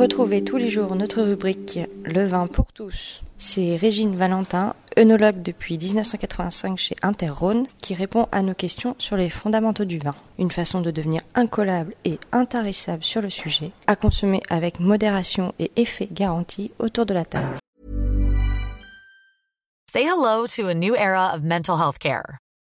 Retrouvez tous les jours notre rubrique Le vin pour tous. C'est Régine Valentin, œnologue depuis 1985 chez Interrhône, qui répond à nos questions sur les fondamentaux du vin. Une façon de devenir incollable et intarissable sur le sujet, à consommer avec modération et effet garanti autour de la table. Say hello to a new era of mental health care.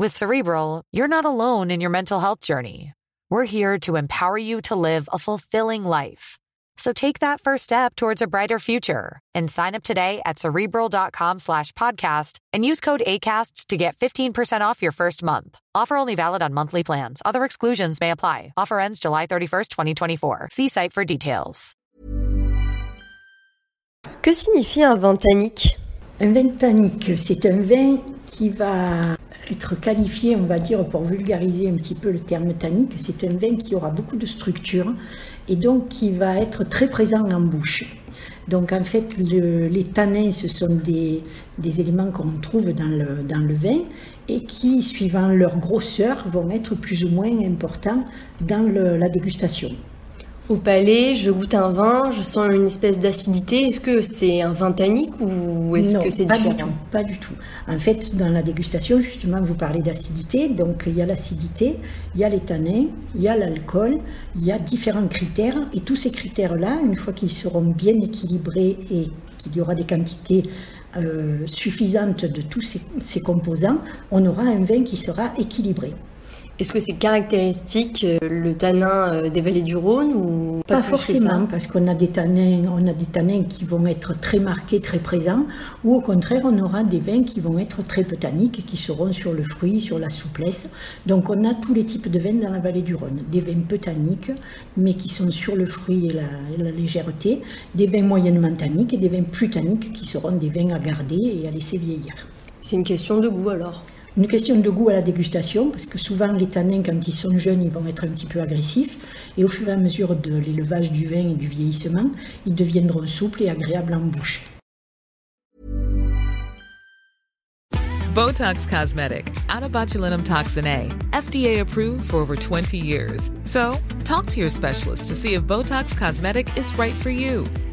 With Cerebral, you're not alone in your mental health journey. We're here to empower you to live a fulfilling life. So take that first step towards a brighter future and sign up today at cerebral.com slash podcast and use code ACasts to get 15% off your first month. Offer only valid on monthly plans. Other exclusions may apply. Offer ends July 31st, 2024. See site for details. Que signifie un vin tannique Un vin tannique, c'est un vin qui va être qualifié, on va dire, pour vulgariser un petit peu le terme tannique, c'est un vin qui aura beaucoup de structure et donc qui va être très présent en bouche. Donc en fait, les tanins, ce sont des, éléments qu'on trouve dans le, dans le vin et qui, suivant leur grosseur, vont être plus ou moins importants dans la dégustation. Au palais, je goûte un vin, je sens une espèce d'acidité. Est-ce que c'est un vin tannique ou est-ce que c'est différent du tout, Pas du tout. En fait, dans la dégustation, justement, vous parlez d'acidité. Donc, il y a l'acidité, il y a les tanins, il y a l'alcool, il y a différents critères. Et tous ces critères-là, une fois qu'ils seront bien équilibrés et qu'il y aura des quantités euh, suffisantes de tous ces composants, on aura un vin qui sera équilibré. Est-ce que c'est caractéristique euh, le tanin euh, des vallées du Rhône ou pas, forcément parce qu'on a des tanins, on a des tanins qui vont être très marqués, très présents, ou au contraire on aura des vins qui vont être très peu tanniques, qui seront sur le fruit, sur la souplesse. Donc on a tous les types de vins dans la vallée du Rhône, des vins peu tanniques, mais qui sont sur le fruit et la, la légèreté, des vins moyennement tanniques et des vins plus tanniques qui seront des vins à garder et à laisser vieillir. C'est une question de goût alors. Une question de goût à la dégustation, parce que souvent les tanins, quand ils sont jeunes, ils vont être un petit peu agressifs, et au fur et à mesure de l'élevage du vin et du vieillissement, ils deviendront souples et agréables en bouche. Botox Cosmetic, out of botulinum toxin A, FDA approved for over 20 years. So, talk to your specialist to see if Botox Cosmetic is right for you.